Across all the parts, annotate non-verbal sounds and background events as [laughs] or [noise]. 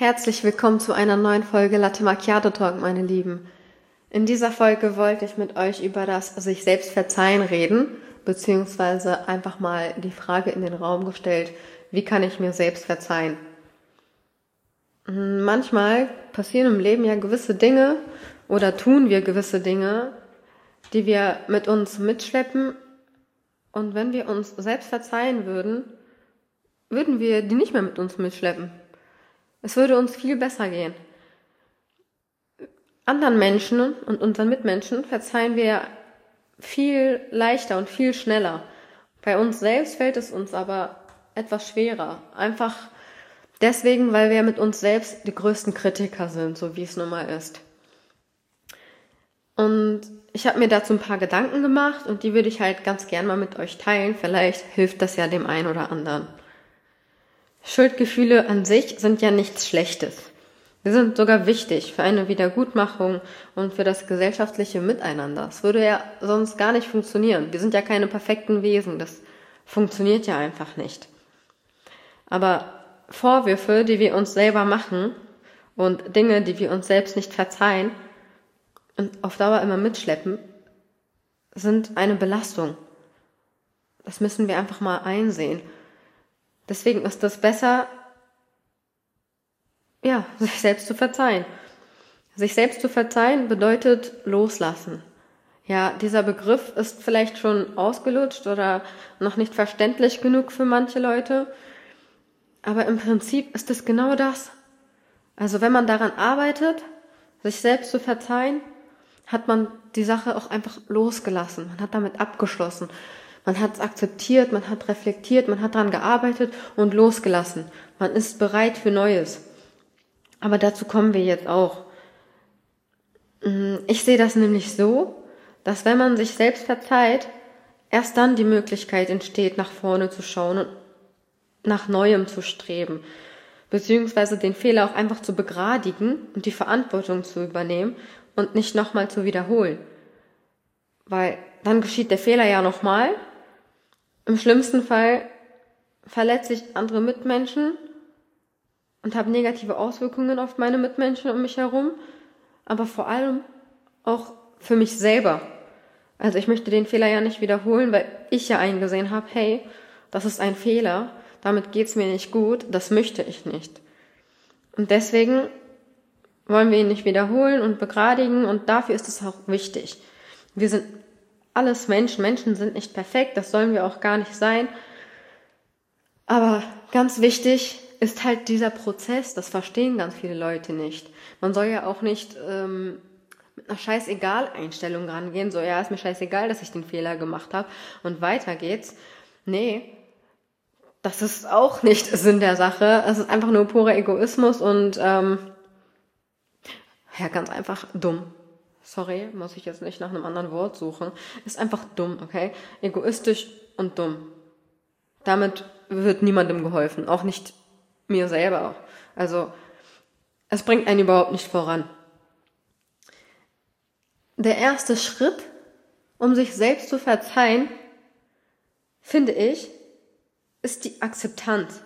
Herzlich willkommen zu einer neuen Folge Latte Macchiato Talk, meine Lieben. In dieser Folge wollte ich mit euch über das sich selbst verzeihen reden, beziehungsweise einfach mal die Frage in den Raum gestellt, wie kann ich mir selbst verzeihen? Manchmal passieren im Leben ja gewisse Dinge oder tun wir gewisse Dinge, die wir mit uns mitschleppen. Und wenn wir uns selbst verzeihen würden, würden wir die nicht mehr mit uns mitschleppen. Es würde uns viel besser gehen. Anderen Menschen und unseren Mitmenschen verzeihen wir viel leichter und viel schneller. Bei uns selbst fällt es uns aber etwas schwerer. Einfach deswegen, weil wir mit uns selbst die größten Kritiker sind, so wie es nun mal ist. Und ich habe mir dazu ein paar Gedanken gemacht und die würde ich halt ganz gern mal mit euch teilen. Vielleicht hilft das ja dem einen oder anderen. Schuldgefühle an sich sind ja nichts Schlechtes. Sie sind sogar wichtig für eine Wiedergutmachung und für das gesellschaftliche Miteinander. Es würde ja sonst gar nicht funktionieren. Wir sind ja keine perfekten Wesen. Das funktioniert ja einfach nicht. Aber Vorwürfe, die wir uns selber machen und Dinge, die wir uns selbst nicht verzeihen und auf Dauer immer mitschleppen, sind eine Belastung. Das müssen wir einfach mal einsehen. Deswegen ist es besser, ja, [laughs] sich selbst zu verzeihen. Sich selbst zu verzeihen bedeutet loslassen. Ja, dieser Begriff ist vielleicht schon ausgelutscht oder noch nicht verständlich genug für manche Leute. Aber im Prinzip ist es genau das. Also wenn man daran arbeitet, sich selbst zu verzeihen, hat man die Sache auch einfach losgelassen. Man hat damit abgeschlossen. Man hat es akzeptiert, man hat reflektiert, man hat daran gearbeitet und losgelassen. Man ist bereit für Neues. Aber dazu kommen wir jetzt auch. Mm, ich sehe das nämlich so, dass wenn man sich selbst verzeiht, erst dann die Möglichkeit entsteht, nach vorne zu schauen und nach Neuem zu streben, beziehungsweise den Fehler auch einfach zu begradigen und die Verantwortung zu übernehmen und nicht nochmal zu wiederholen. Weil dann geschieht der Fehler ja nochmal im schlimmsten Fall verletze ich andere Mitmenschen und habe negative Auswirkungen auf meine Mitmenschen um mich herum, aber vor allem auch für mich selber. Also ich möchte den Fehler ja nicht wiederholen, weil ich ja eingesehen habe, hey, das ist ein Fehler, damit geht's mir nicht gut, das möchte ich nicht. Und deswegen wollen wir ihn nicht wiederholen und begradigen und dafür ist es auch wichtig. Wir sind alles Menschen. Menschen sind nicht perfekt, das sollen wir auch gar nicht sein. Aber ganz wichtig ist halt dieser Prozess, das verstehen ganz viele Leute nicht. Man soll ja auch nicht ähm, mit einer Scheißegal-Einstellung rangehen, so ja, ist mir scheißegal, dass ich den Fehler gemacht habe und weiter geht's. Nee, das ist auch nicht [laughs] Sinn der Sache. Es ist einfach nur purer Egoismus und ähm, ja, ganz einfach dumm sorry, muss ich jetzt nicht nach einem anderen Wort suchen, ist einfach dumm, okay? Egoistisch und dumm. Damit wird niemandem geholfen, auch nicht mir selber. Also, es bringt einen überhaupt nicht voran. Der erste Schritt, um sich selbst zu verzeihen, finde ich, ist die Akzeptanz.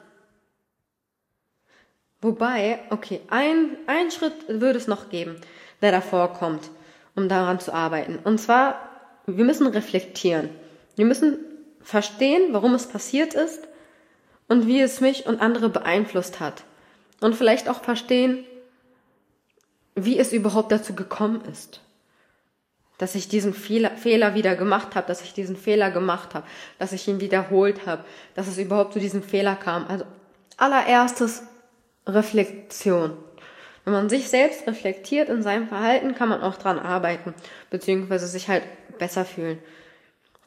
Wobei, okay, ein, ein Schritt würde es noch geben, der davor kommt um daran zu arbeiten. Und zwar, wir müssen reflektieren. Wir müssen verstehen, warum es passiert ist und wie es mich und andere beeinflusst hat. Und vielleicht auch verstehen, wie es überhaupt dazu gekommen ist. Dass ich diesen Fehler, Fehler wieder gemacht habe, dass ich diesen Fehler gemacht habe, dass ich ihn wiederholt habe, dass es überhaupt zu diesem Fehler kam. Also allererstes Reflexion. Wenn man sich selbst reflektiert in seinem Verhalten, kann man auch dran arbeiten, beziehungsweise sich halt besser fühlen.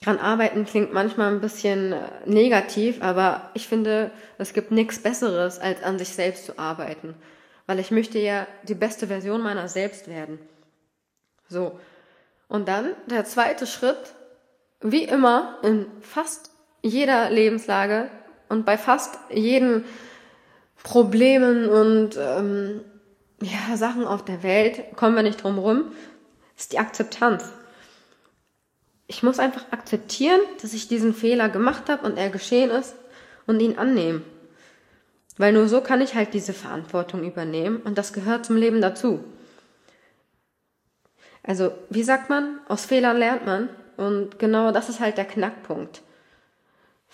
Dran arbeiten klingt manchmal ein bisschen äh, negativ, aber ich finde, es gibt nichts Besseres, als an sich selbst zu arbeiten. Weil ich möchte ja die beste Version meiner selbst werden. So. Und dann der zweite Schritt, wie immer, in fast jeder Lebenslage und bei fast jeden Problemen und ähm, ja, Sachen auf der Welt, kommen wir nicht drum rum, ist die Akzeptanz. Ich muss einfach akzeptieren, dass ich diesen Fehler gemacht habe und er geschehen ist und ihn annehmen. Weil nur so kann ich halt diese Verantwortung übernehmen und das gehört zum Leben dazu. Also, wie sagt man, aus Fehlern lernt man und genau das ist halt der Knackpunkt.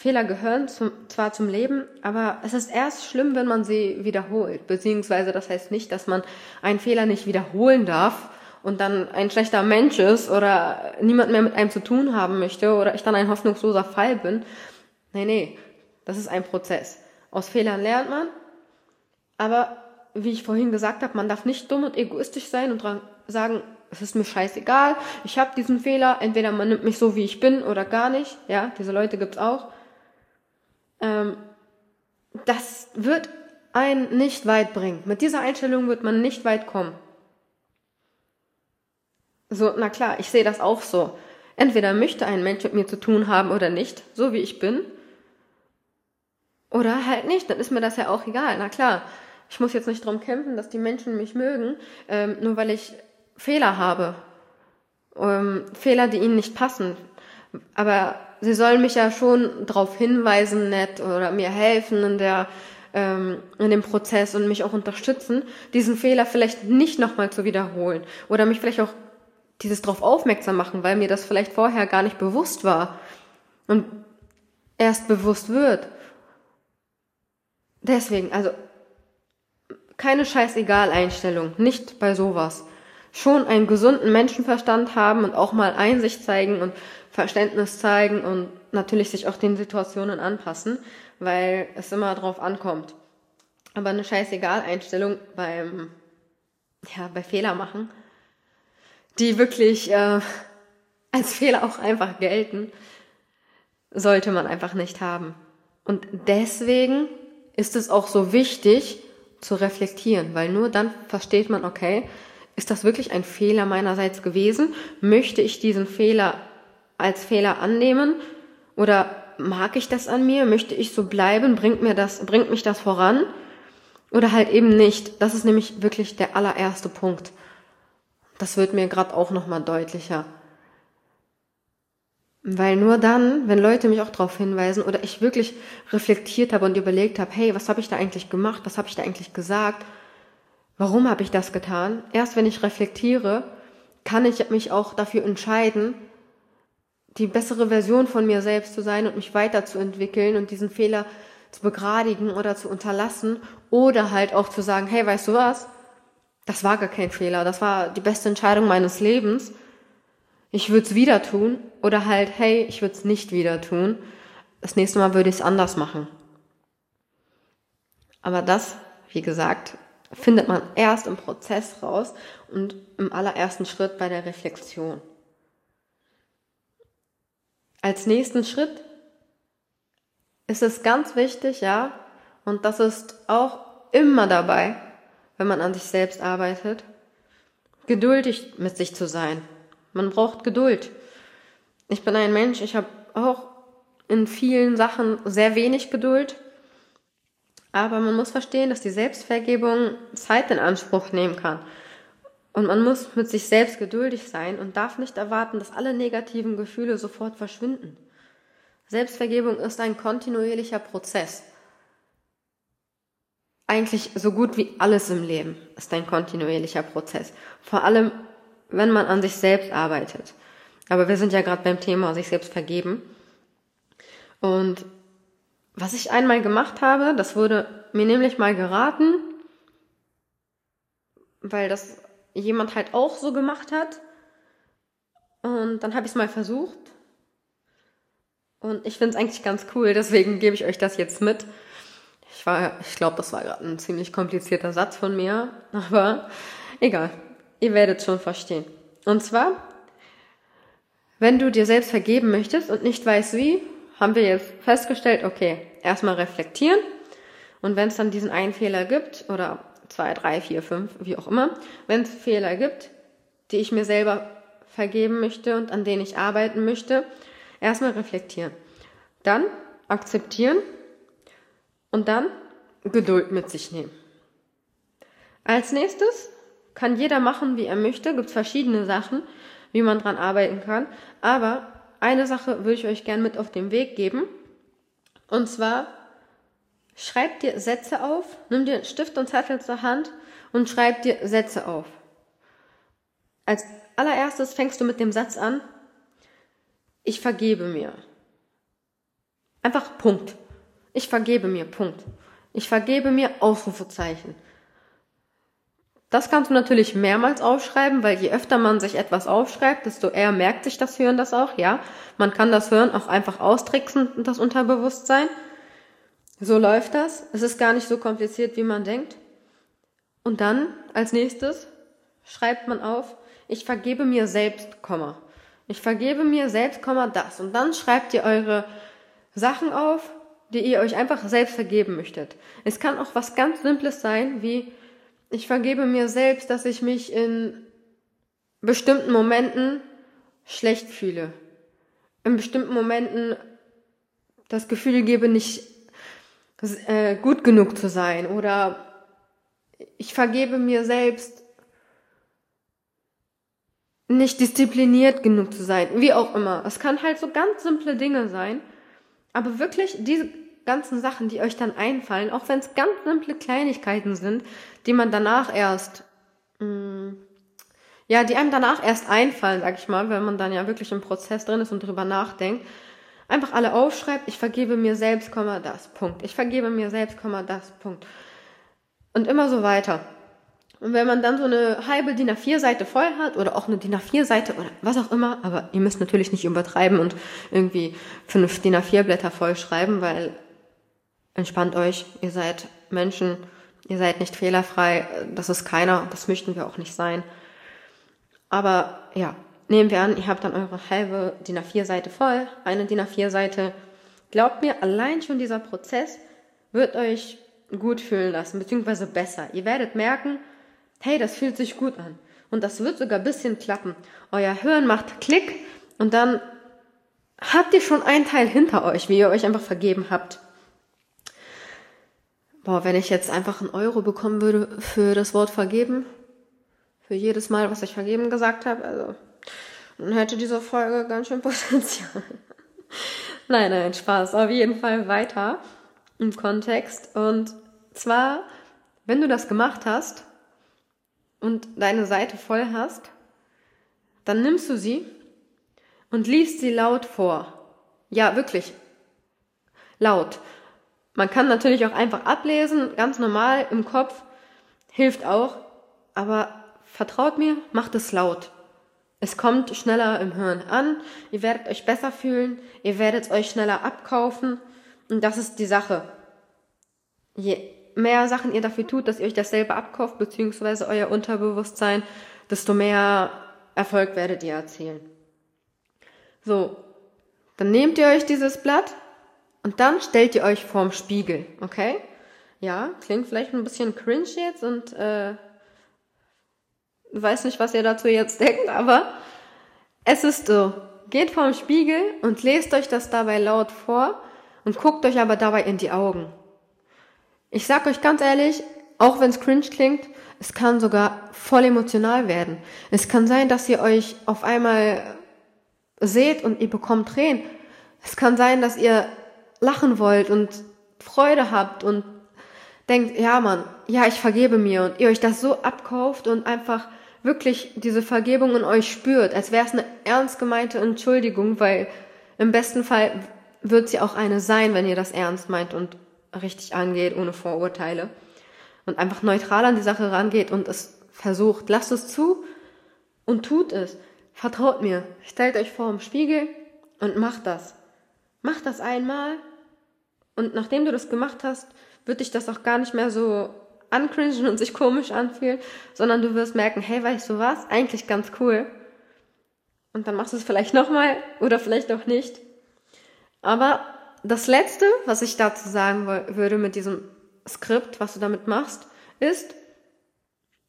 Fehler gehören zum, zwar zum Leben, aber es ist erst schlimm, wenn man sie wiederholt. Beziehungsweise das heißt nicht, dass man einen Fehler nicht wiederholen darf und dann ein schlechter Mensch ist oder niemand mehr mit einem zu tun haben möchte oder ich dann ein hoffnungsloser Fall bin. Nee, nee, das ist ein Prozess. Aus Fehlern lernt man, aber wie ich vorhin gesagt habe, man darf nicht dumm und egoistisch sein und sagen, es ist mir scheißegal, ich habe diesen Fehler, entweder man nimmt mich so, wie ich bin oder gar nicht. Ja, diese Leute gibt's auch. Ähm, das wird einen nicht weit bringen. Mit dieser Einstellung wird man nicht weit kommen. So, na klar, ich sehe das auch so. Entweder möchte ein Mensch mit mir zu tun haben oder nicht, so wie ich bin. Oder halt nicht, dann ist mir das ja auch egal. Na klar, ich muss jetzt nicht drum kämpfen, dass die Menschen mich mögen, ähm, nur weil ich Fehler habe. Ähm, Fehler, die ihnen nicht passen. Aber sie sollen mich ja schon darauf hinweisen, nett, oder mir helfen in der ähm, in dem Prozess und mich auch unterstützen, diesen Fehler vielleicht nicht nochmal zu wiederholen oder mich vielleicht auch dieses darauf aufmerksam machen, weil mir das vielleicht vorher gar nicht bewusst war und erst bewusst wird. Deswegen, also keine Scheißegal-Einstellung, nicht bei sowas. Schon einen gesunden Menschenverstand haben und auch mal Einsicht zeigen und Verständnis zeigen und natürlich sich auch den Situationen anpassen, weil es immer drauf ankommt. Aber eine Scheißegal-Einstellung beim, ja, bei Fehler machen, die wirklich äh, als Fehler auch einfach gelten, sollte man einfach nicht haben. Und deswegen ist es auch so wichtig zu reflektieren, weil nur dann versteht man, okay, ist das wirklich ein Fehler meinerseits gewesen? Möchte ich diesen Fehler als Fehler annehmen? Oder mag ich das an mir? Möchte ich so bleiben? Bringt mir das, bringt mich das voran? Oder halt eben nicht. Das ist nämlich wirklich der allererste Punkt. Das wird mir gerade auch nochmal deutlicher. Weil nur dann, wenn Leute mich auch darauf hinweisen oder ich wirklich reflektiert habe und überlegt habe, hey, was habe ich da eigentlich gemacht, was habe ich da eigentlich gesagt, warum habe ich das getan, erst wenn ich reflektiere, kann ich mich auch dafür entscheiden, die bessere Version von mir selbst zu sein und mich weiterzuentwickeln und diesen Fehler zu begradigen oder zu unterlassen oder halt auch zu sagen, hey, weißt du was, das war gar kein Fehler, das war die beste Entscheidung meines Lebens. Ich würde es wieder tun oder halt, hey, ich würde es nicht wieder tun. Das nächste Mal würde ich es anders machen. Aber das, wie gesagt, findet man erst im Prozess raus und im allerersten Schritt bei der Reflexion. Als nächsten Schritt ist es ganz wichtig, ja, und das ist auch immer dabei, wenn man an sich selbst arbeitet, geduldig mit sich zu sein. Man braucht Geduld. Ich bin ein Mensch, ich habe auch in vielen Sachen sehr wenig Geduld. Aber man muss verstehen, dass die Selbstvergebung Zeit in Anspruch nehmen kann. Und man muss mit sich selbst geduldig sein und darf nicht erwarten, dass alle negativen Gefühle sofort verschwinden. Selbstvergebung ist ein kontinuierlicher Prozess eigentlich so gut wie alles im Leben ist ein kontinuierlicher Prozess. Vor allem, wenn man an sich selbst arbeitet. Aber wir sind ja gerade beim Thema sich selbst vergeben. Und was ich einmal gemacht habe, das wurde mir nämlich mal geraten, weil das jemand halt auch so gemacht hat. Und dann habe ich es mal versucht. Und ich finde es eigentlich ganz cool, deswegen gebe ich euch das jetzt mit. Ich war, ich glaube, das war gerade ein ziemlich komplizierter Satz von mir, [laughs] aber egal. Ihr werdet schon verstehen. Und zwar, wenn du dir selbst vergeben möchtest und nicht weißt wie, haben wir jetzt festgestellt, okay, erstmal reflektieren und wenn es dann diesen einen Fehler gibt oder zwei, drei, vier, fünf, wie auch immer, wenn es Fehler gibt, die ich mir selber vergeben möchte und an denen ich arbeiten möchte, erstmal reflektieren. Dann akzeptieren und dann Geduld mit sich nehmen. Als nächstes kann jeder machen, wie er möchte. Gibt verschiedene Sachen, wie man dran arbeiten kann. Aber eine Sache würde ich euch gern mit auf den Weg geben. Und zwar schreib dir Sätze auf, nimm dir Stift und Zettel zur Hand und schreib dir Sätze auf. Als allererstes fängst du mit dem Satz an, ich vergebe mir. Einfach Punkt. Ich vergebe mir, Punkt. Ich vergebe mir, Ausrufezeichen. Das kannst du natürlich mehrmals aufschreiben, weil je öfter man sich etwas aufschreibt, desto eher merkt sich das Hören das auch, ja. Man kann das Hören auch einfach austricksen, das Unterbewusstsein. So läuft das. Es ist gar nicht so kompliziert, wie man denkt. Und dann, als nächstes, schreibt man auf, ich vergebe mir selbst, Komma. Ich vergebe mir selbst, Komma, das. Und dann schreibt ihr eure Sachen auf, die ihr euch einfach selbst vergeben möchtet. Es kann auch was ganz Simples sein, wie ich vergebe mir selbst, dass ich mich in bestimmten Momenten schlecht fühle. In bestimmten Momenten das Gefühl gebe, nicht äh, gut genug zu sein. Oder ich vergebe mir selbst, nicht diszipliniert genug zu sein. Wie auch immer. Es kann halt so ganz simple Dinge sein. Aber wirklich diese ganzen Sachen, die euch dann einfallen, auch wenn es ganz simple Kleinigkeiten sind, die man danach erst, mh, mm, ja, die einem danach erst einfallen, sag ich mal, wenn man dann ja wirklich im Prozess drin ist und drüber nachdenkt, einfach alle aufschreibt, ich vergebe mir selbst, das, Punkt. Ich vergebe mir selbst, das, Punkt. Und immer so weiter. Und wenn man dann so eine halbe DIN A4-Seite voll hat oder auch eine DIN A4-Seite oder was auch immer, aber ihr müsst natürlich nicht übertreiben und irgendwie fünf DIN A4-Blätter voll schreiben, weil entspannt euch, ihr seid Menschen, ihr seid nicht fehlerfrei, das ist keiner, das möchten wir auch nicht sein. Aber ja, nehmen wir an, ihr habt dann eure halbe DIN A4-Seite voll, eine DIN A4-Seite. Glaubt mir, allein schon dieser Prozess wird euch gut fühlen lassen, beziehungsweise besser. Ihr werdet merken, hey, das fühlt sich gut an. Und das wird sogar ein bisschen klappen. Euer Hirn macht Klick und dann habt ihr schon einen Teil hinter euch, wie ihr euch einfach vergeben habt. Boah, wenn ich jetzt einfach einen Euro bekommen würde für das Wort vergeben, für jedes Mal, was ich vergeben gesagt habe, also dann hätte diese Folge ganz schön Potenzial. [laughs] nein, nein, Spaß. Auf jeden Fall weiter im Kontext. Und zwar, wenn du das gemacht hast und deine Seite voll hast, dann nimmst du sie und liest sie laut vor. Ja, wirklich. Laut. Man kann natürlich auch einfach ablesen, ganz normal im Kopf, hilft auch, aber vertraut mir, macht es laut. Es kommt schneller im Hirn an, ihr werdet euch besser fühlen, ihr werdet euch schneller abkaufen und das ist die Sache. Je mehr Sachen ihr dafür tut, dass ihr euch dasselbe abkauft, beziehungsweise euer Unterbewusstsein, desto mehr Erfolg werdet ihr erzielen. So, dann nehmt ihr euch dieses Blatt und dann stellt ihr euch vorm Spiegel, okay? Ja, klingt vielleicht ein bisschen cringe jetzt und äh, weiß nicht, was ihr dazu jetzt denkt, aber es ist so. Geht vorm Spiegel und lest euch das dabei laut vor und guckt euch aber dabei in die Augen. Ich sag euch ganz ehrlich, auch wenn es cringe klingt, es kann sogar voll emotional werden. Es kann sein, dass ihr euch auf einmal seht und ihr bekommt Tränen. Es kann sein, dass ihr lachen wollt und Freude habt und denkt, ja Mann, ja, ich vergebe mir und ihr euch das so abkauft und einfach wirklich diese Vergebung in euch spürt, als wäre es eine ernst gemeinte Entschuldigung, weil im besten Fall wird sie auch eine sein, wenn ihr das ernst meint und richtig angeht, ohne Vorurteile und einfach neutral an die Sache rangeht und es versucht. Lasst es zu und tut es. Vertraut mir. Stellt euch vor dem Spiegel und macht das. Macht das einmal und nachdem du das gemacht hast, wird dich das auch gar nicht mehr so ancringen und sich komisch anfühlen, sondern du wirst merken, hey, weißt du was? Eigentlich ganz cool. Und dann machst du es vielleicht nochmal oder vielleicht auch nicht. Aber das Letzte, was ich dazu sagen würde mit diesem Skript, was du damit machst, ist,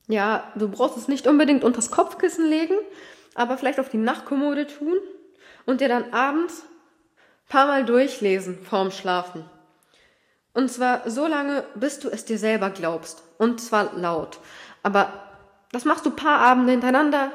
ja, du brauchst es nicht unbedingt unters Kopfkissen legen, aber vielleicht auf die Nachtkommode tun und dir dann abends paar Mal durchlesen vorm Schlafen. Und zwar so lange, bis du es dir selber glaubst. Und zwar laut. Aber das machst du paar Abende hintereinander.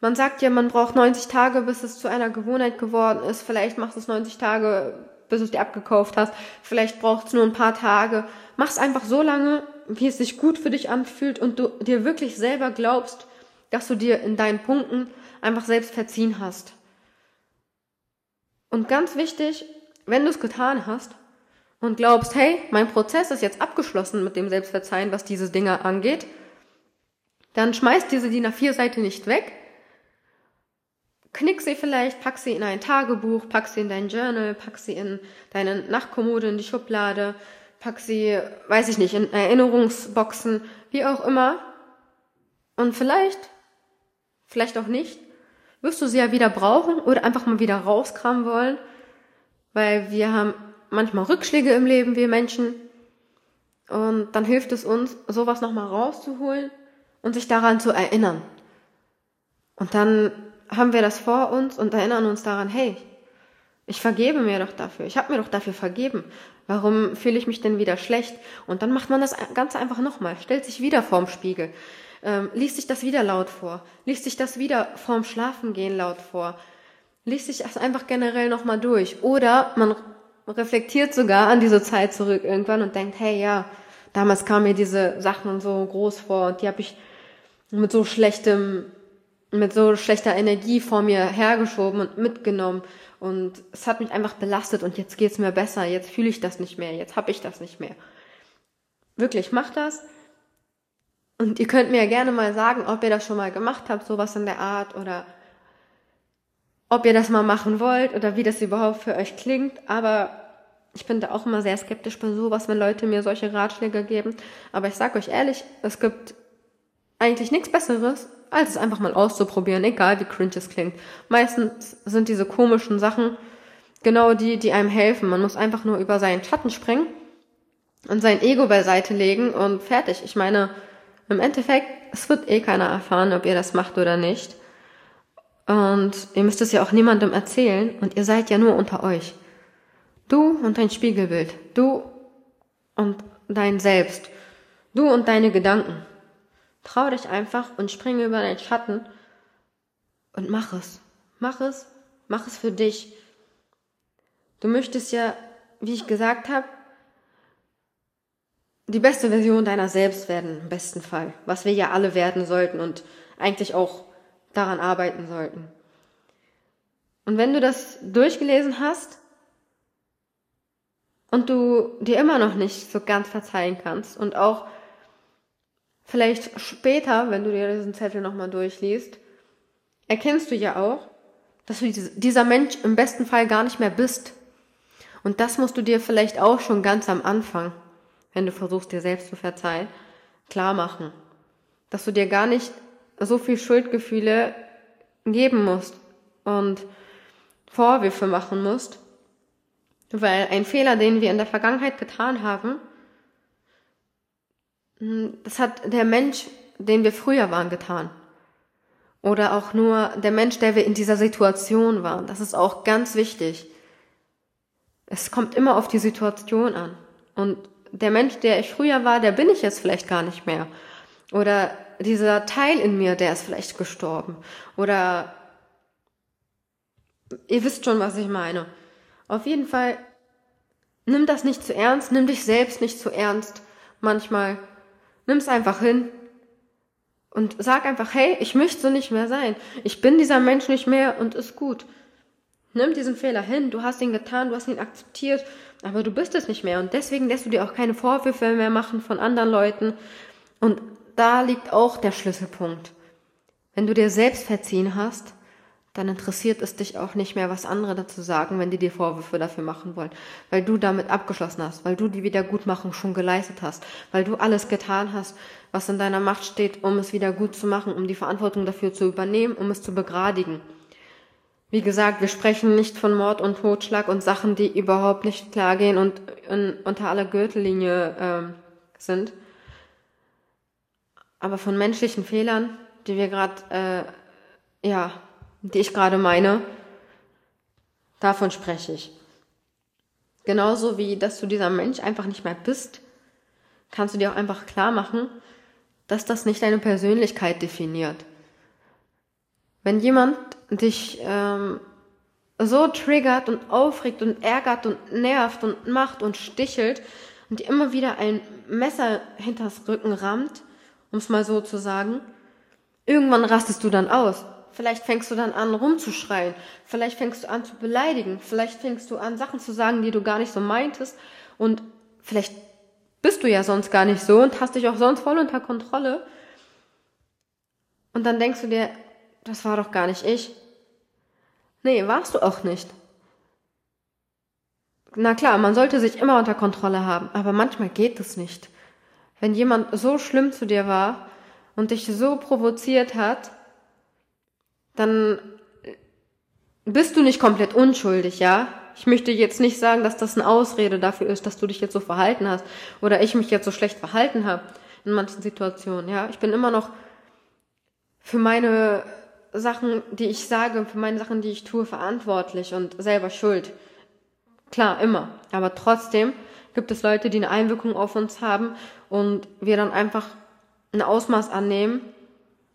Man sagt ja, man braucht 90 Tage, bis es zu einer Gewohnheit geworden ist. Vielleicht machst du es 90 Tage bis du es dir abgekauft hast. Vielleicht braucht es nur ein paar Tage. Mach's einfach so lange, wie es sich gut für dich anfühlt und du dir wirklich selber glaubst, dass du dir in deinen Punkten einfach selbst verziehen hast. Und ganz wichtig, wenn du es getan hast und glaubst, hey, mein Prozess ist jetzt abgeschlossen mit dem Selbstverzeihen, was diese Dinge angeht, dann schmeiß diese DIN A4-Seite nicht weg, knick sie vielleicht, pack sie in ein Tagebuch, pack sie in dein Journal, pack sie in deine Nachtkommode, in die Schublade, pack sie, weiß ich nicht, in Erinnerungsboxen, wie auch immer. Und vielleicht, vielleicht auch nicht, wirst du sie ja wieder brauchen oder einfach mal wieder rauskramen wollen, weil wir haben manchmal Rückschläge im Leben, wir Menschen. Und dann hilft es uns, sowas nochmal rauszuholen und sich daran zu erinnern. Und dann haben wir das vor uns und erinnern uns daran, hey, ich vergebe mir doch dafür. Ich habe mir doch dafür vergeben. Warum fühle ich mich denn wieder schlecht? Und dann macht man das Ganze einfach nochmal, stellt sich wieder vorm Spiegel, ähm, liest sich das wieder laut vor, liest sich das wieder vorm Schlafengehen laut vor, liest sich das einfach generell nochmal durch. Oder man reflektiert sogar an diese Zeit zurück irgendwann und denkt, hey ja, damals kamen mir diese Sachen so groß vor und die habe ich mit so schlechtem, mit so schlechter Energie vor mir hergeschoben und mitgenommen. Und es hat mich einfach belastet und jetzt geht's mir besser, jetzt fühle ich das nicht mehr, jetzt habe ich das nicht mehr. Wirklich, macht das. Und ihr könnt mir ja gerne mal sagen, ob ihr das schon mal gemacht habt, sowas in der Art, oder ob ihr das mal machen wollt oder wie das überhaupt für euch klingt. Aber ich bin da auch immer sehr skeptisch bei sowas, wenn Leute mir solche Ratschläge geben. Aber ich sag euch ehrlich, es gibt eigentlich nichts Besseres, als es einfach mal auszuprobieren, egal wie cringe es klingt. Meistens sind diese komischen Sachen genau die, die einem helfen. Man muss einfach nur über seinen Schatten springen und sein Ego beiseite legen und fertig. Ich meine, im Endeffekt, es wird eh keiner erfahren, ob ihr das macht oder nicht. Und ihr müsst es ja auch niemandem erzählen und ihr seid ja nur unter euch. Du und dein Spiegelbild. Du und dein Selbst. Du und deine Gedanken. Trau dich einfach und springe über deinen Schatten und mach es. Mach es. Mach es für dich. Du möchtest ja, wie ich gesagt habe, die beste Version deiner selbst werden, im besten Fall. Was wir ja alle werden sollten und eigentlich auch daran arbeiten sollten. Und wenn du das durchgelesen hast und du dir immer noch nicht so ganz verzeihen kannst und auch Vielleicht später, wenn du dir diesen Zettel nochmal durchliest, erkennst du ja auch, dass du dieser Mensch im besten Fall gar nicht mehr bist. Und das musst du dir vielleicht auch schon ganz am Anfang, wenn du versuchst, dir selbst zu verzeihen, klar machen. Dass du dir gar nicht so viel Schuldgefühle geben musst und Vorwürfe machen musst, weil ein Fehler, den wir in der Vergangenheit getan haben, hm, das hat der Mensch, den wir früher waren, getan. Oder auch nur der Mensch, der wir in dieser Situation waren. Das ist auch ganz wichtig. Es kommt immer auf die Situation an. Und der Mensch, der ich früher war, der bin ich jetzt vielleicht gar nicht mehr. Oder dieser Teil in mir, der ist vielleicht gestorben. Oder ihr wisst schon, was ich meine. Auf jeden Fall, nimm das nicht zu ernst, nimm dich selbst nicht zu ernst. Manchmal Nimm's einfach hin und sag einfach, hey, ich möchte so nicht mehr sein. Ich bin dieser Mensch nicht mehr und ist gut. Nimm diesen Fehler hin, du hast ihn getan, du hast ihn akzeptiert, aber du bist es nicht mehr und deswegen lässt du dir auch keine Vorwürfe mehr machen von anderen Leuten. Und da liegt auch der Schlüsselpunkt. Wenn du dir selbst verziehen hast, dann interessiert es dich auch nicht mehr, was andere dazu sagen, wenn die dir Vorwürfe dafür machen wollen, weil du damit abgeschlossen hast, weil du die Wiedergutmachung schon geleistet hast, weil du alles getan hast, was in deiner Macht steht, um es wieder gut zu machen, um die Verantwortung dafür zu übernehmen, um es zu begradigen. Wie gesagt, wir sprechen nicht von Mord und Totschlag und Sachen, die überhaupt nicht klar gehen und in, unter aller Gürtellinie ähm, sind, aber von menschlichen Fehlern, die wir gerade äh, ja die ich gerade meine, davon spreche ich. Genauso wie, dass du dieser Mensch einfach nicht mehr bist, kannst du dir auch einfach klar machen, dass das nicht deine Persönlichkeit definiert. Wenn jemand dich ähm, so triggert und aufregt und ärgert und nervt und macht und stichelt und dir immer wieder ein Messer hinters Rücken rammt, um es mal so zu sagen, irgendwann rastest du dann aus. Vielleicht fängst du dann an rumzuschreien, vielleicht fängst du an zu beleidigen, vielleicht fängst du an Sachen zu sagen, die du gar nicht so meintest und vielleicht bist du ja sonst gar nicht so und hast dich auch sonst voll unter Kontrolle. Und dann denkst du dir, das war doch gar nicht ich. Nee, warst du auch nicht. Na klar, man sollte sich immer unter Kontrolle haben, aber manchmal geht es nicht. Wenn jemand so schlimm zu dir war und dich so provoziert hat, dann bist du nicht komplett unschuldig, ja? Ich möchte jetzt nicht sagen, dass das eine Ausrede dafür ist, dass du dich jetzt so verhalten hast oder ich mich jetzt so schlecht verhalten habe in manchen Situationen, ja? Ich bin immer noch für meine Sachen, die ich sage, für meine Sachen, die ich tue, verantwortlich und selber schuld. Klar, immer. Aber trotzdem gibt es Leute, die eine Einwirkung auf uns haben und wir dann einfach ein Ausmaß annehmen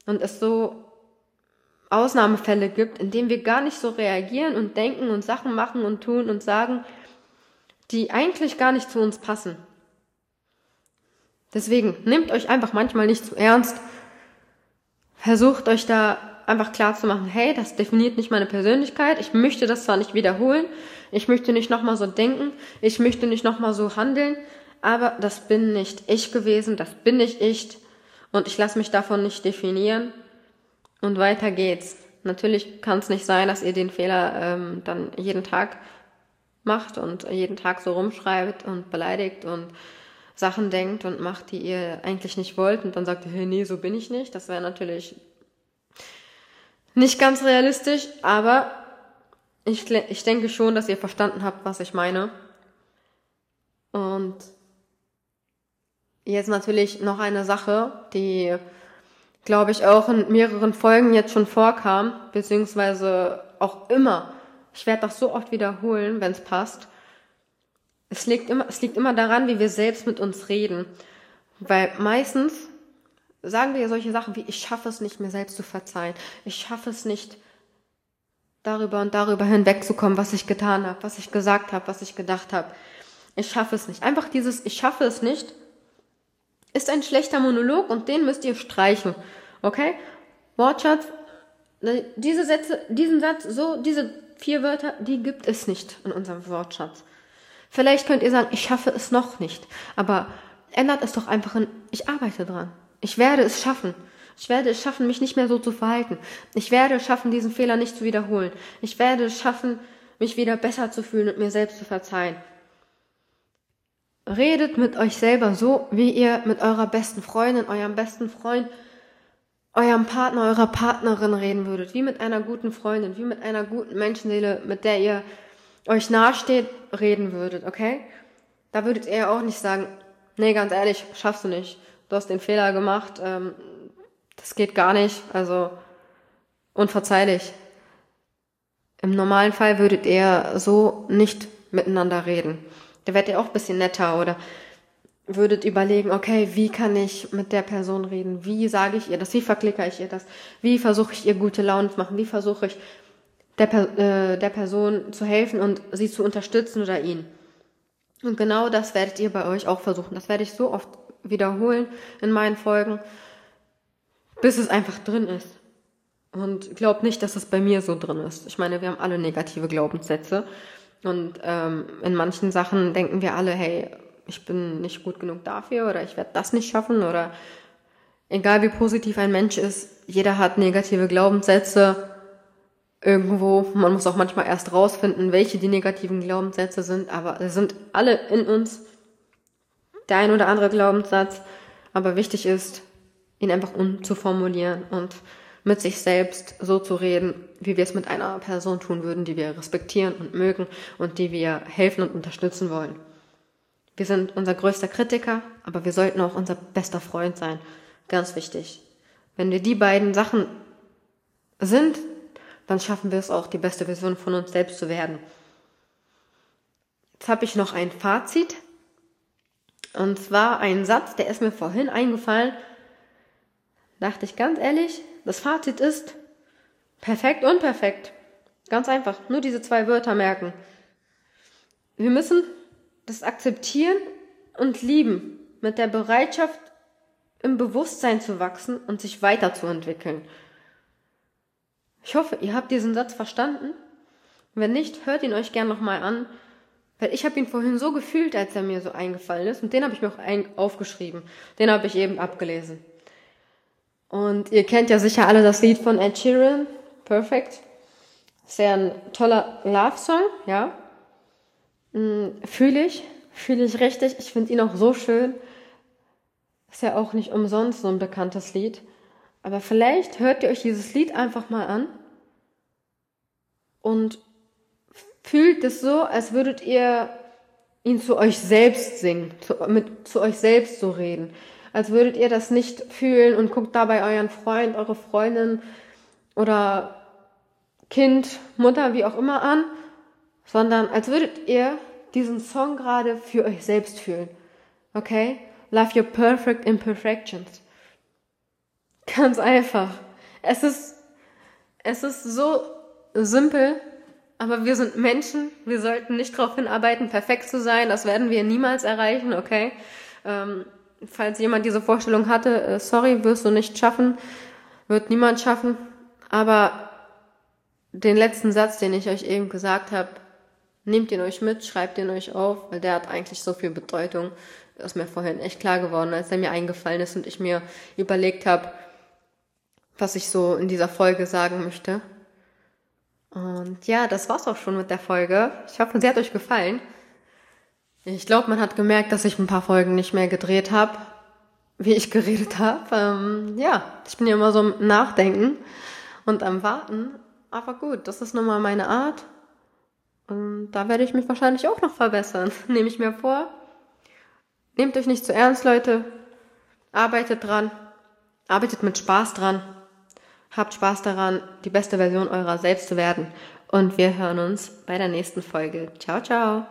und es so Ausnahmefälle gibt, in denen wir gar nicht so reagieren und denken und Sachen machen und tun und sagen, die eigentlich gar nicht zu uns passen. Deswegen nehmt euch einfach manchmal nicht zu ernst. Versucht euch da einfach klar zu machen, hey, das definiert nicht meine Persönlichkeit. Ich möchte das zwar nicht wiederholen, ich möchte nicht nochmal so denken, ich möchte nicht nochmal so handeln, aber das bin nicht ich gewesen, das bin nicht ich und ich lasse mich davon nicht definieren und weiter geht's. Natürlich kann es nicht sein, dass ihr den Fehler ähm, dann jeden Tag macht und jeden Tag so rumschreibt und beleidigt und Sachen denkt und macht, die ihr eigentlich nicht wollt und dann sagt ihr, hey, nee, so bin ich nicht. Das wäre natürlich nicht ganz realistisch, aber ich, ich denke schon, dass ihr verstanden habt, was ich meine. Und jetzt natürlich noch eine Sache, die, glaube ich, auch in mehreren Folgen jetzt schon vorkam, beziehungsweise auch immer. Ich werde das so oft wiederholen, wenn es passt. Es liegt immer, es liegt immer daran, wie wir selbst mit uns reden. Weil meistens sagen wir solche Sachen wie, ich schaffe es nicht, mir selbst zu verzeihen. Ich schaffe es nicht, darüber und darüber hinwegzukommen, was ich getan habe, was ich gesagt habe, was ich gedacht habe. Ich schaffe es nicht. Einfach dieses Ich schaffe es nicht ist ein schlechter Monolog und den müsst ihr streichen. Okay? Wortschatz, ne, diese Sätze, diesen Satz, so, diese vier Wörter, die gibt es nicht in unserem Wortschatz. Vielleicht könnt ihr sagen, ich schaffe es noch nicht, aber ändert es doch einfach in, ich arbeite dran. Ich werde es schaffen. Ich werde es schaffen, mich nicht mehr so zu verhalten. Ich werde es schaffen, diesen Fehler nicht zu wiederholen. Ich werde es schaffen, mich wieder besser zu fühlen und mir selbst zu verzeihen. Redet mit euch selber so, wie ihr mit eurer besten Freundin, eurem besten Freund, eurem Partner, eurer Partnerin reden würdet. Wie mit einer guten Freundin, wie mit einer guten Menschenseele, mit der ihr euch nahesteht, reden würdet, okay? Da würdet ihr auch nicht sagen, nee, ganz ehrlich, schaffst du nicht du hast den Fehler gemacht, ähm, das geht gar nicht, also unverzeihlich. Im normalen Fall würdet ihr so nicht miteinander reden. Da werdet ihr auch ein bisschen netter oder würdet überlegen, okay, wie kann ich mit der Person reden? Wie sage ich ihr das? Wie verklicke ich ihr das? Wie versuche ich ihr gute Laune zu machen? Wie versuche ich der, äh, der Person zu helfen und sie zu unterstützen oder ihn? Und genau das werdet ihr bei euch auch versuchen. Das werde ich so oft wiederholen in meinen Folgen, bis es einfach drin ist. Und glaubt nicht, dass es bei mir so drin ist. Ich meine, wir haben alle negative Glaubenssätze. Und ähm, in manchen Sachen denken wir alle, hey, ich bin nicht gut genug dafür oder ich werde das nicht schaffen oder egal wie positiv ein Mensch ist, jeder hat negative Glaubenssätze irgendwo. Man muss auch manchmal erst rausfinden, welche die negativen Glaubenssätze sind, aber sie sind alle in uns der ein oder andere Glaubenssatz, aber wichtig ist, ihn einfach umzuformulieren und mit sich selbst so zu reden, wie wir es mit einer Person tun würden, die wir respektieren und mögen und die wir helfen und unterstützen wollen. Wir sind unser größter Kritiker, aber wir sollten auch unser bester Freund sein. Ganz wichtig. Wenn wir die beiden Sachen sind, dann schaffen wir es auch, die beste Version von uns selbst zu werden. Jetzt habe ich noch ein Fazit und zwar ein Satz, der ist mir vorhin eingefallen. Dachte ich ganz ehrlich, das Fazit ist perfekt und perfekt. Ganz einfach. Nur diese zwei Wörter merken. Wir müssen das akzeptieren und lieben. Mit der Bereitschaft, im Bewusstsein zu wachsen und sich weiterzuentwickeln. Ich hoffe, ihr habt diesen Satz verstanden. Wenn nicht, hört ihn euch gern nochmal an. Weil ich habe ihn vorhin so gefühlt, als er mir so eingefallen ist. Und den habe ich mir auch aufgeschrieben. Den habe ich eben abgelesen. Und ihr kennt ja sicher alle das Lied von Ed Sheeran, Perfect. Sehr ein toller Love-Song, ja. Hm, fühle ich, fühle ich richtig. Ich finde ihn auch so schön. Ist ja auch nicht umsonst so ein bekanntes Lied. Aber vielleicht hört ihr euch dieses Lied einfach mal an und fühlt es so, als würdet ihr ihn zu euch selbst singen, zu, mit, zu euch selbst so reden. Als würdet ihr das nicht fühlen und guckt dabei euren Freund, eure Freundin oder Kind, Mutter, wie auch immer an, sondern als würdet ihr diesen Song gerade für euch selbst fühlen. Okay? Love your perfect imperfections. Ganz einfach. Es ist, es ist so simpel, aber wir sind Menschen. Wir sollten nicht darauf hinarbeiten, perfekt zu sein. Das werden wir niemals erreichen, okay? Ähm, falls jemand diese Vorstellung hatte, äh, sorry, wirst du nicht schaffen, wird niemand schaffen. Aber den letzten Satz, den ich euch eben gesagt habe, nehmt ihn euch mit, schreibt ihn euch auf, weil der hat eigentlich so viel Bedeutung. Das ist mir vorhin echt klar geworden, als er mir eingefallen ist und ich mir überlegt habe, was ich so in dieser Folge sagen möchte. Und ja, das war's auch schon mit der Folge. Ich hoffe, sie hat euch gefallen. Ich glaube, man hat gemerkt, dass ich ein paar Folgen nicht mehr gedreht habe, wie ich [laughs] geredet habe. Ähm, ja, ich bin ja immer so am Nachdenken und am Warten. Aber gut, das ist nun mal meine Art. Und da werde ich mich wahrscheinlich auch noch verbessern. [laughs] Nehme ich mir vor. Nehmt euch nicht zu ernst, Leute. Arbeitet dran. Arbeitet mit Spaß dran. Habt Spaß daran, die beste Version eurer selbst zu werden. Und wir hören uns bei der nächsten Folge. Ciao, ciao.